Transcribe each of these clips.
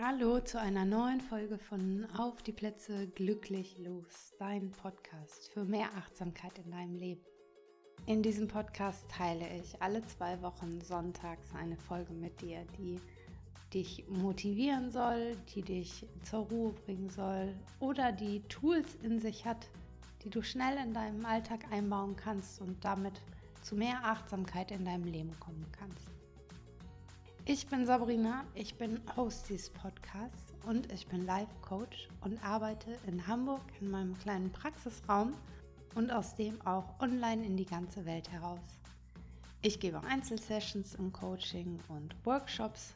Hallo zu einer neuen Folge von Auf die Plätze glücklich los, dein Podcast für mehr Achtsamkeit in deinem Leben. In diesem Podcast teile ich alle zwei Wochen sonntags eine Folge mit dir, die dich motivieren soll, die dich zur Ruhe bringen soll oder die Tools in sich hat, die du schnell in deinem Alltag einbauen kannst und damit zu mehr Achtsamkeit in deinem Leben kommen kannst. Ich bin Sabrina, ich bin Host dieses Podcasts und ich bin Life Coach und arbeite in Hamburg in meinem kleinen Praxisraum und aus dem auch online in die ganze Welt heraus. Ich gebe Einzelsessions im Coaching und Workshops,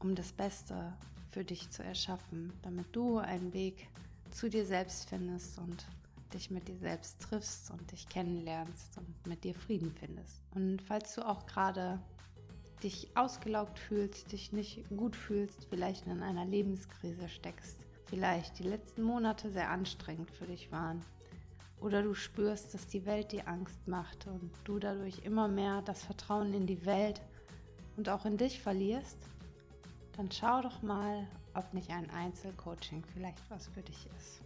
um das Beste für dich zu erschaffen, damit du einen Weg zu dir selbst findest und dich mit dir selbst triffst und dich kennenlernst und mit dir Frieden findest. Und falls du auch gerade dich ausgelaugt fühlst, dich nicht gut fühlst, vielleicht in einer Lebenskrise steckst, vielleicht die letzten Monate sehr anstrengend für dich waren oder du spürst, dass die Welt dir Angst macht und du dadurch immer mehr das Vertrauen in die Welt und auch in dich verlierst, dann schau doch mal, ob nicht ein Einzelcoaching vielleicht was für dich ist.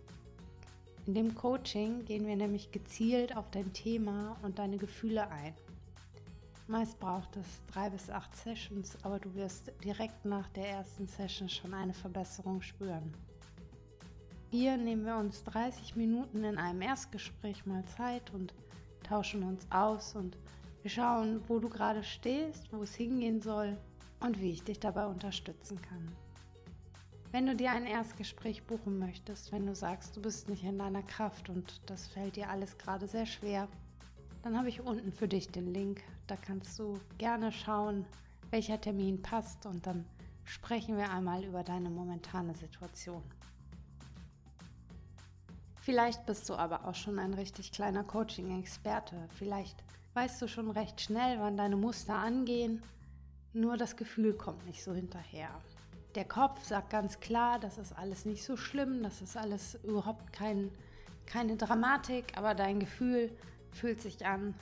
In dem Coaching gehen wir nämlich gezielt auf dein Thema und deine Gefühle ein. Meist braucht es drei bis acht Sessions, aber du wirst direkt nach der ersten Session schon eine Verbesserung spüren. Hier nehmen wir uns 30 Minuten in einem Erstgespräch mal Zeit und tauschen uns aus und wir schauen, wo du gerade stehst, wo es hingehen soll und wie ich dich dabei unterstützen kann. Wenn du dir ein Erstgespräch buchen möchtest, wenn du sagst, du bist nicht in deiner Kraft und das fällt dir alles gerade sehr schwer, dann habe ich unten für dich den Link. Da kannst du gerne schauen, welcher Termin passt und dann sprechen wir einmal über deine momentane Situation. Vielleicht bist du aber auch schon ein richtig kleiner Coaching-Experte. Vielleicht weißt du schon recht schnell, wann deine Muster angehen, nur das Gefühl kommt nicht so hinterher. Der Kopf sagt ganz klar, das ist alles nicht so schlimm, das ist alles überhaupt kein, keine Dramatik, aber dein Gefühl Fühlt sich an,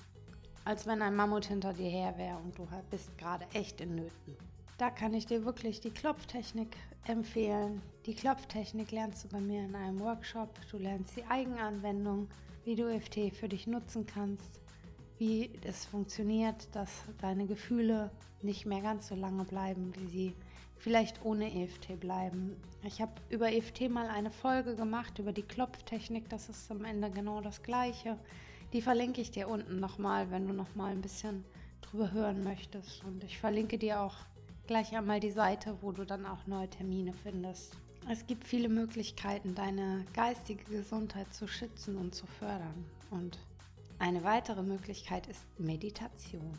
als wenn ein Mammut hinter dir her wäre und du bist gerade echt in Nöten. Da kann ich dir wirklich die Klopftechnik empfehlen. Die Klopftechnik lernst du bei mir in einem Workshop. Du lernst die Eigenanwendung, wie du EFT für dich nutzen kannst, wie es funktioniert, dass deine Gefühle nicht mehr ganz so lange bleiben, wie sie vielleicht ohne EFT bleiben. Ich habe über EFT mal eine Folge gemacht über die Klopftechnik. Das ist am Ende genau das Gleiche. Die verlinke ich dir unten nochmal, wenn du nochmal ein bisschen drüber hören möchtest. Und ich verlinke dir auch gleich einmal die Seite, wo du dann auch neue Termine findest. Es gibt viele Möglichkeiten, deine geistige Gesundheit zu schützen und zu fördern. Und eine weitere Möglichkeit ist Meditation.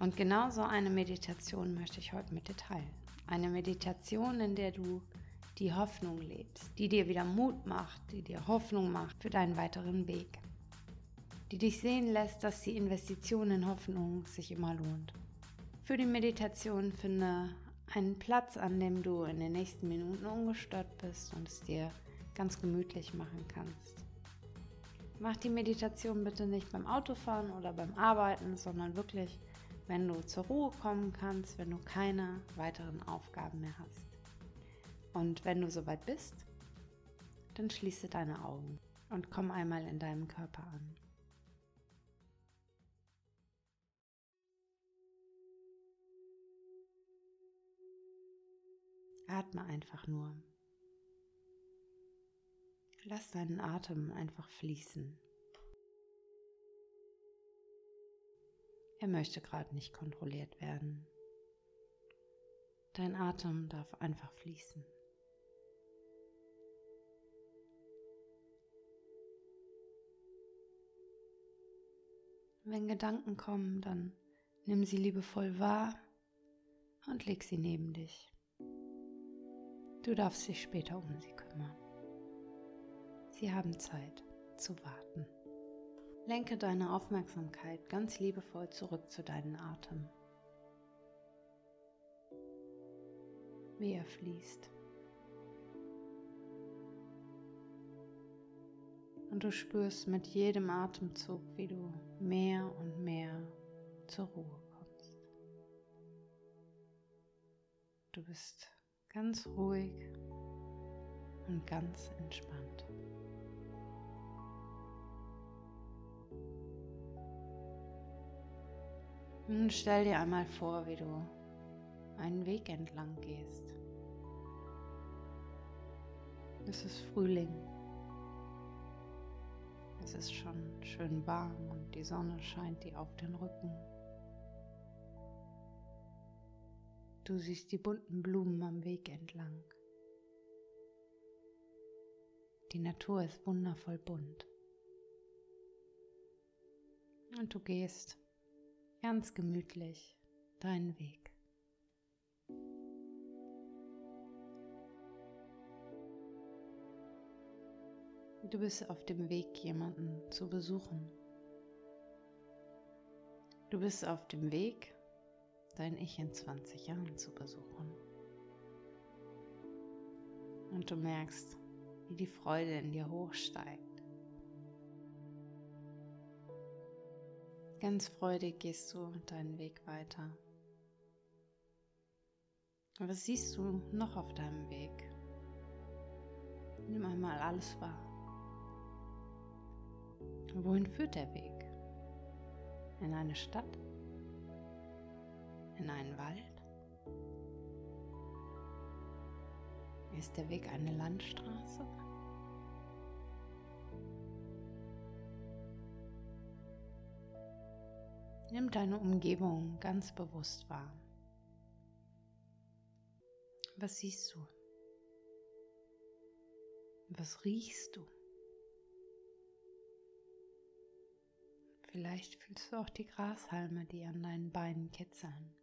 Und genau so eine Meditation möchte ich heute mit dir teilen. Eine Meditation, in der du die Hoffnung lebst, die dir wieder Mut macht, die dir Hoffnung macht für deinen weiteren Weg die dich sehen lässt, dass die Investition in Hoffnung sich immer lohnt. Für die Meditation finde einen Platz, an dem du in den nächsten Minuten ungestört bist und es dir ganz gemütlich machen kannst. Mach die Meditation bitte nicht beim Autofahren oder beim Arbeiten, sondern wirklich, wenn du zur Ruhe kommen kannst, wenn du keine weiteren Aufgaben mehr hast. Und wenn du soweit bist, dann schließe deine Augen und komm einmal in deinem Körper an. Atme einfach nur. Lass deinen Atem einfach fließen. Er möchte gerade nicht kontrolliert werden. Dein Atem darf einfach fließen. Wenn Gedanken kommen, dann nimm sie liebevoll wahr und leg sie neben dich. Du darfst dich später um sie kümmern. Sie haben Zeit zu warten. Lenke deine Aufmerksamkeit ganz liebevoll zurück zu deinem Atem. Wie er fließt. Und du spürst mit jedem Atemzug, wie du mehr und mehr zur Ruhe kommst. Du bist ganz ruhig und ganz entspannt. Nun stell dir einmal vor, wie du einen Weg entlang gehst. Es ist Frühling. Es ist schon schön warm und die Sonne scheint dir auf den Rücken. Du siehst die bunten Blumen am Weg entlang. Die Natur ist wundervoll bunt. Und du gehst ganz gemütlich deinen Weg. Du bist auf dem Weg, jemanden zu besuchen. Du bist auf dem Weg, dein Ich in 20 Jahren zu besuchen. Und du merkst, wie die Freude in dir hochsteigt. Ganz freudig gehst du deinen Weg weiter. Was siehst du noch auf deinem Weg? Nimm einmal alles wahr. Wohin führt der Weg? In eine Stadt? In einen Wald? Ist der Weg eine Landstraße? Nimm deine Umgebung ganz bewusst wahr. Was siehst du? Was riechst du? Vielleicht fühlst du auch die Grashalme, die an deinen Beinen kitzeln.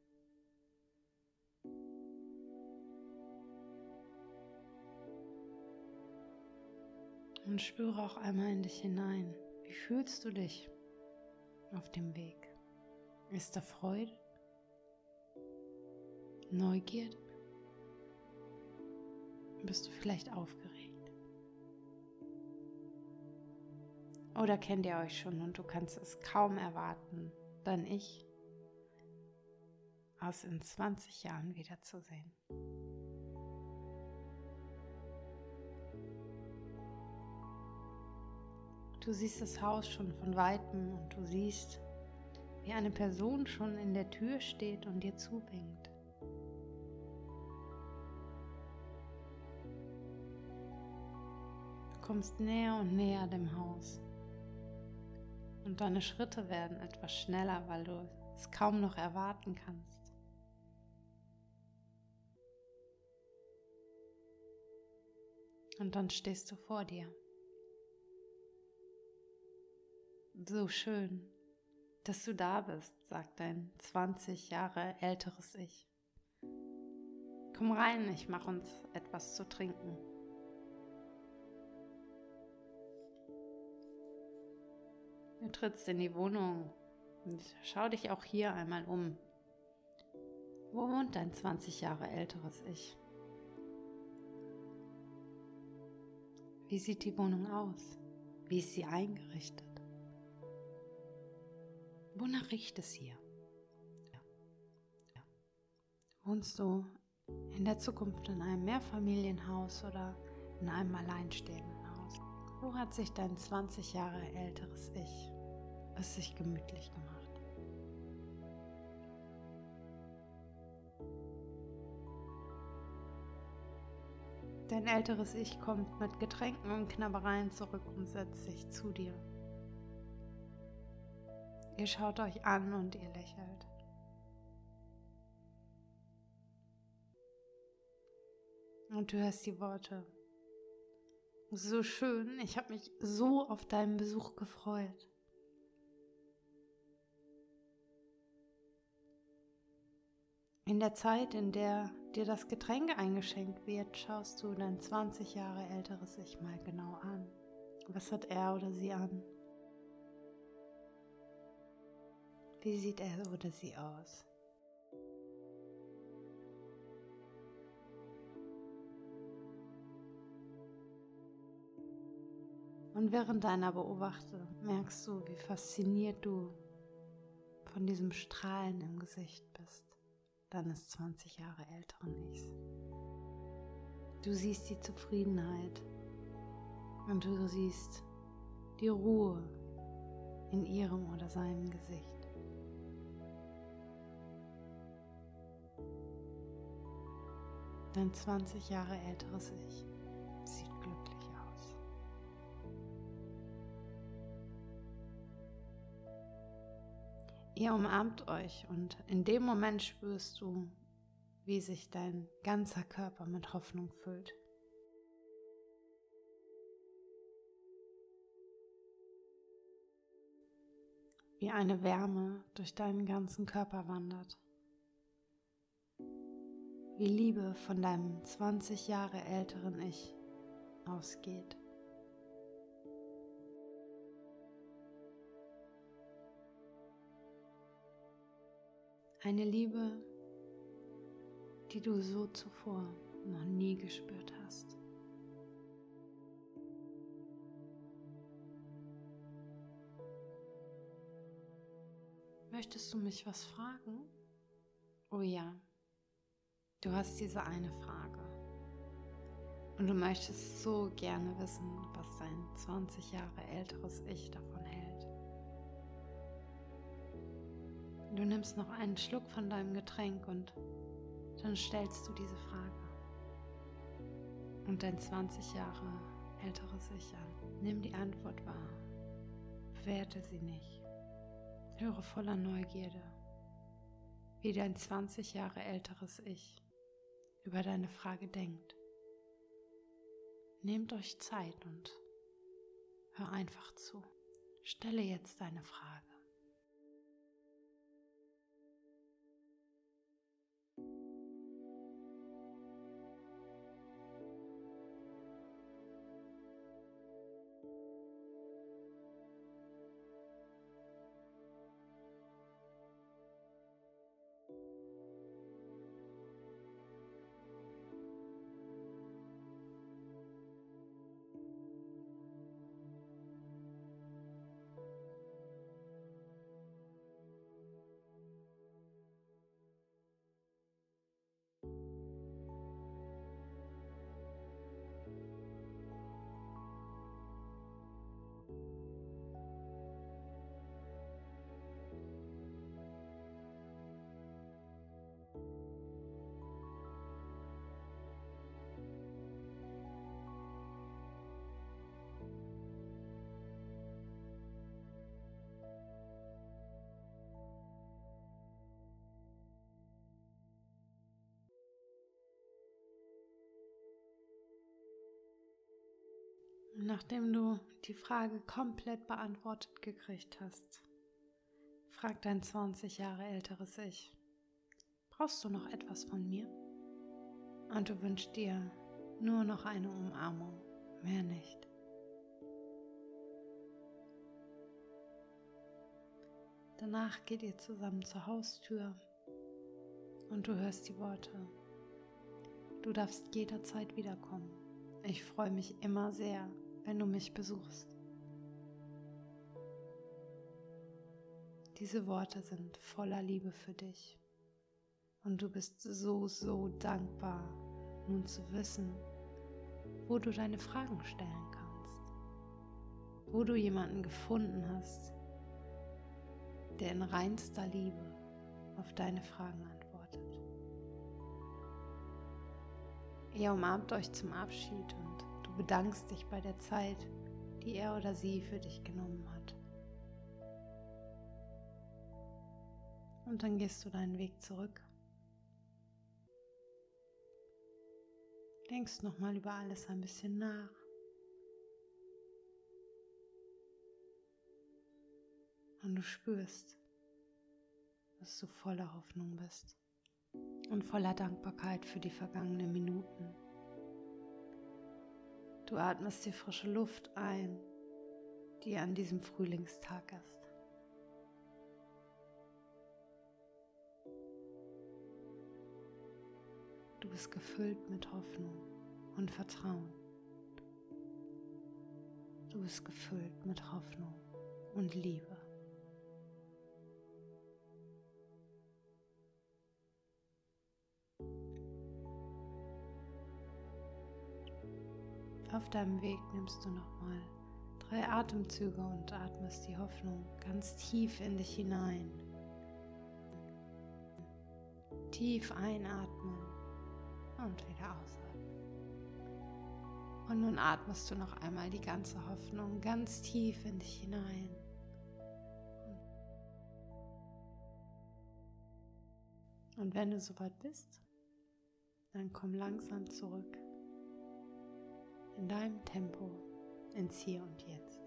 Und spüre auch einmal in dich hinein. Wie fühlst du dich auf dem Weg? Ist da Freude? Neugierde? Bist du vielleicht aufgeregt? Oder kennt ihr euch schon und du kannst es kaum erwarten, dann ich aus in 20 Jahren wiederzusehen? Du siehst das Haus schon von weitem und du siehst, wie eine Person schon in der Tür steht und dir zuwinkt. Du kommst näher und näher dem Haus. Und deine Schritte werden etwas schneller, weil du es kaum noch erwarten kannst. Und dann stehst du vor dir. So schön, dass du da bist, sagt dein 20 Jahre älteres Ich. Komm rein, ich mache uns etwas zu trinken. Du trittst in die Wohnung und schau dich auch hier einmal um. Wo wohnt dein 20 Jahre älteres Ich? Wie sieht die Wohnung aus? Wie ist sie eingerichtet? Wonach riecht es hier? Wohnst du in der Zukunft in einem Mehrfamilienhaus oder in einem alleinstehenden Haus? Wo hat sich dein 20 Jahre älteres Ich es sich gemütlich gemacht? Dein älteres Ich kommt mit Getränken und Knabbereien zurück und setzt sich zu dir. Ihr schaut euch an und ihr lächelt. Und du hörst die Worte. So schön, ich habe mich so auf deinen Besuch gefreut. In der Zeit, in der dir das Getränk eingeschenkt wird, schaust du dein 20 Jahre älteres Ich mal genau an. Was hat er oder sie an? Wie sieht er oder sie aus? Und während deiner Beobachtung merkst du, wie fasziniert du von diesem Strahlen im Gesicht bist, deines 20 Jahre älteren Ichs. Du siehst die Zufriedenheit und du siehst die Ruhe in ihrem oder seinem Gesicht. Dein 20 Jahre älteres Ich sieht glücklich aus. Ihr umarmt euch und in dem Moment spürst du, wie sich dein ganzer Körper mit Hoffnung füllt. Wie eine Wärme durch deinen ganzen Körper wandert. Wie Liebe von deinem 20 Jahre älteren Ich ausgeht. Eine Liebe, die du so zuvor noch nie gespürt hast. Möchtest du mich was fragen? Oh ja, du hast diese eine Frage. Und du möchtest so gerne wissen, was dein 20 Jahre älteres Ich davon hält. Du nimmst noch einen Schluck von deinem Getränk und dann stellst du diese Frage. Und dein 20 Jahre älteres Ich an. Nimm die Antwort wahr. Bewerte sie nicht. Höre voller Neugierde, wie dein 20 Jahre älteres Ich über deine Frage denkt. Nehmt euch Zeit und hör einfach zu. Stelle jetzt deine Frage. Nachdem du die Frage komplett beantwortet gekriegt hast, fragt dein 20 Jahre älteres Ich, brauchst du noch etwas von mir? Und du wünschst dir nur noch eine Umarmung, mehr nicht. Danach geht ihr zusammen zur Haustür und du hörst die Worte. Du darfst jederzeit wiederkommen. Ich freue mich immer sehr, wenn du mich besuchst. Diese Worte sind voller Liebe für dich und du bist so, so dankbar, nun zu wissen, wo du deine Fragen stellen kannst, wo du jemanden gefunden hast, der in reinster Liebe auf deine Fragen antwortet. Ihr umarmt euch zum Abschied und Du bedankst dich bei der Zeit, die er oder sie für dich genommen hat. Und dann gehst du deinen Weg zurück. Denkst nochmal über alles ein bisschen nach. Und du spürst, dass du voller Hoffnung bist und voller Dankbarkeit für die vergangenen Minuten. Du atmest die frische Luft ein, die an diesem Frühlingstag ist. Du bist gefüllt mit Hoffnung und Vertrauen. Du bist gefüllt mit Hoffnung und Liebe. Auf deinem Weg nimmst du nochmal drei Atemzüge und atmest die Hoffnung ganz tief in dich hinein. Tief einatmen und wieder ausatmen. Und nun atmest du noch einmal die ganze Hoffnung ganz tief in dich hinein. Und wenn du soweit bist, dann komm langsam zurück in deinem Tempo ins Hier und Jetzt.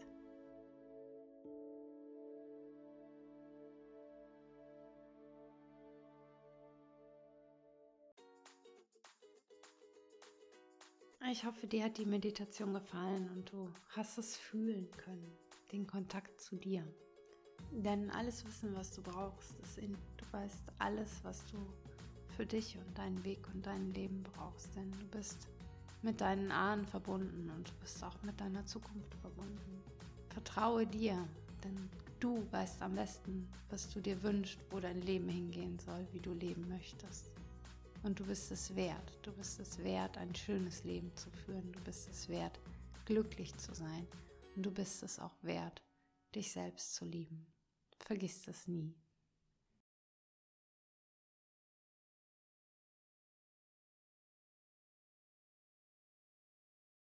Ich hoffe, dir hat die Meditation gefallen und du hast es fühlen können, den Kontakt zu dir. Denn alles Wissen, was du brauchst, ist in, du weißt alles, was du für dich und deinen Weg und dein Leben brauchst. Denn du bist mit deinen Ahnen verbunden und du bist auch mit deiner Zukunft verbunden. Vertraue dir, denn du weißt am besten, was du dir wünschst, wo dein Leben hingehen soll, wie du leben möchtest. Und du bist es wert. Du bist es wert, ein schönes Leben zu führen. Du bist es wert, glücklich zu sein. Und du bist es auch wert, dich selbst zu lieben. Vergiss das nie.